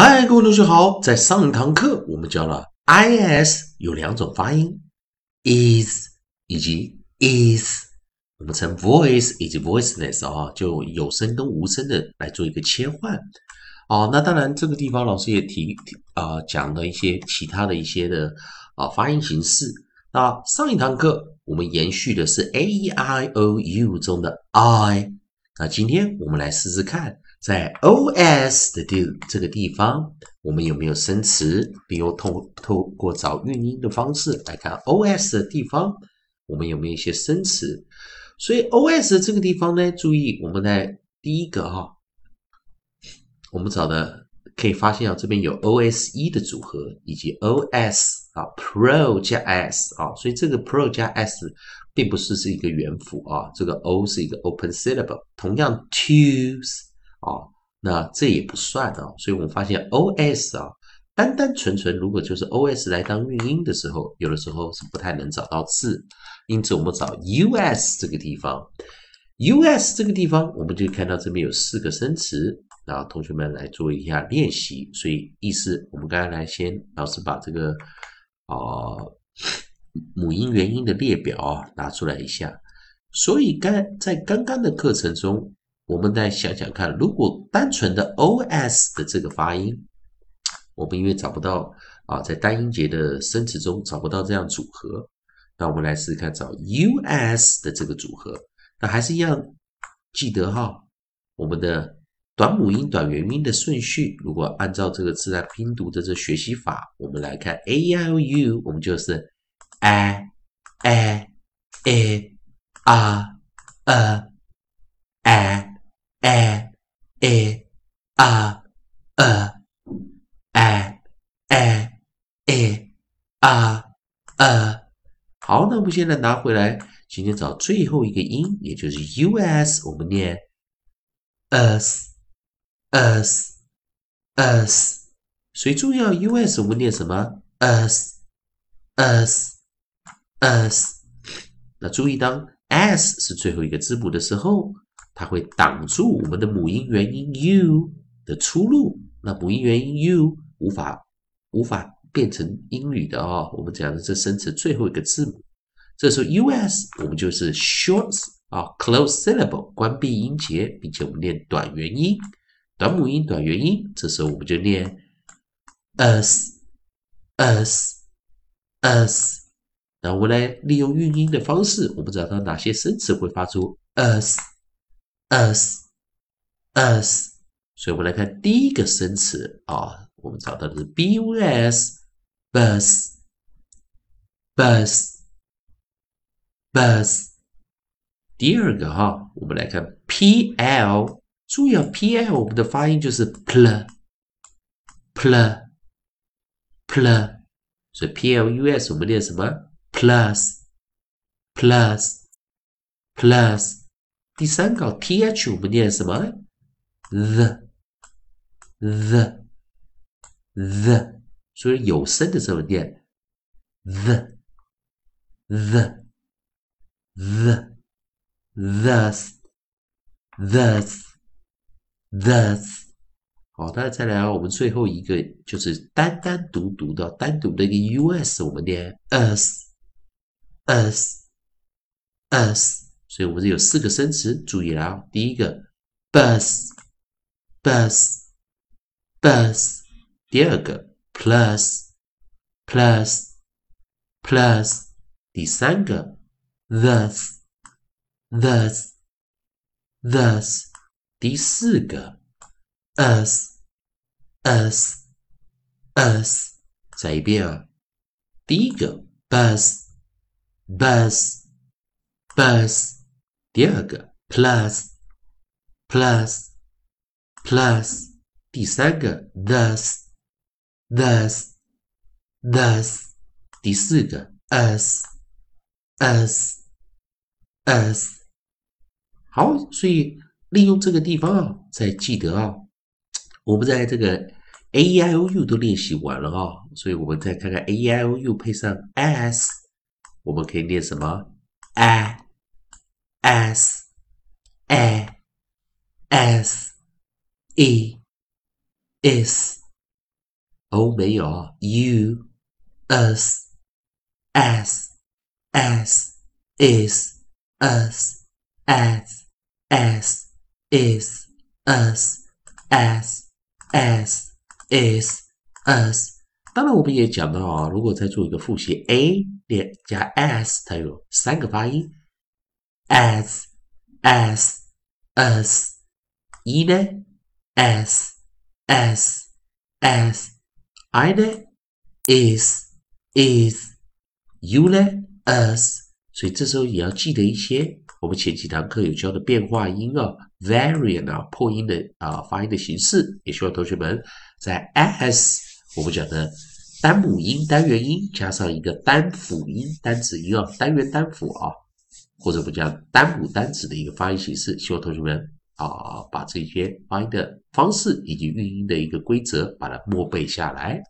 嗨，各位同学好！在上一堂课，我们教了 is 有两种发音，is 以及 is。我们称 voice 以及 voiceless 啊，就有声跟无声的来做一个切换。哦，那当然这个地方老师也提啊讲了一些其他的一些的啊发音形式。那上一堂课我们延续的是 a e i o u 中的 i。那今天我们来试试看。在 o s 的地这个地方，我们有没有生词？比如透透过找韵音的方式来看 o s 的地方，我们有没有一些生词？所以 o s 这个地方呢，注意我们在第一个哈，我们找的可以发现啊，这边有 o s 一的组合，以及 o s 啊 pro 加 s 啊，所以这个 pro 加 s 并不是是一个元辅啊，这个 o 是一个 open syllable，同样 twos。啊，那这也不算啊，所以我们发现 o s 啊，单单纯纯如果就是 o s 来当韵音的时候，有的时候是不太能找到字，因此我们找 u s 这个地方，u s 这个地方，我们就看到这边有四个生词，然后同学们来做一下练习。所以意思，我们刚才来先，老师把这个啊母音元音的列表啊拿出来一下。所以刚在刚刚的课程中。我们再想想看，如果单纯的 o s 的这个发音，我们因为找不到啊，在单音节的生词中找不到这样组合，那我们来试试看找 u s 的这个组合。那还是一样，记得哈，我们的短母音、短元音的顺序，如果按照这个自然拼读的这学习法，我们来看 A I U，我们就是 a a a a a a。a a a a a a a a a 好，那我们现在拿回来，今天找最后一个音，也就是 u s，我们念 us us us。谁重要，u s 我们念什么？us us us。那注意，当 s 是最后一个字母的时候。它会挡住我们的母音元音 u 的出路，那母音元音 u 无法无法变成英语的啊。我们讲的这生词最后一个字母，这时候 us 我们就是 shorts 啊 close syllable 关闭音节，并且我们念短元音，短母音短元音，这时候我们就念 us us us。那我们来利用韵音的方式，我们找到哪些生词会发出 us。us us，所以我们来看第一个生词啊，我们找到的是 bus bus bus bus。第二个哈，我们来看 pl，注意啊，pl 我们的发音就是 pl pl pl，所以 plus 我们念什么？plus plus plus。第三个 th 我们念什么？the the the， 所以有声的时候念 the the the thus thus thus。好，那再来啊，我们最后一个就是单单独独的单独的一个 us，我们念 us us us。所以我们这有四个生词，注意了啊！第一个 bus，bus，bus；第二个 plus，plus，plus；第三个 thus，thus，thus；第四个 us，us，us。再一遍啊！第一个 bus，bus，bus。第二个 plus plus plus，第三个 thus Thus thus，第四个 us us us。好，所以利用这个地方啊，再记得啊，我们在这个 a e i o u 都练习完了啊，所以我们再看看 a e i o u 配上 s，我们可以念什么 a。s a s e is o 没有，you us as as is us as as is us as as is us。当然，我们也讲到啊，如果再做一个复习，a 连加 s，它有三个发音，as as us。e 呢，s s s。I 呢，is is。you 呢，us。所以这时候也要记得一些我们前几堂课有教的变化音啊，variant 啊，破音的啊发音的形式。也希望同学们在 s 我们讲的单母音、单元音加上一个单辅音、单子音啊，单元单辅啊，或者我们讲单母单子的一个发音形式。希望同学们啊把这些发音的方式以及韵音的一个规则把它默背下来。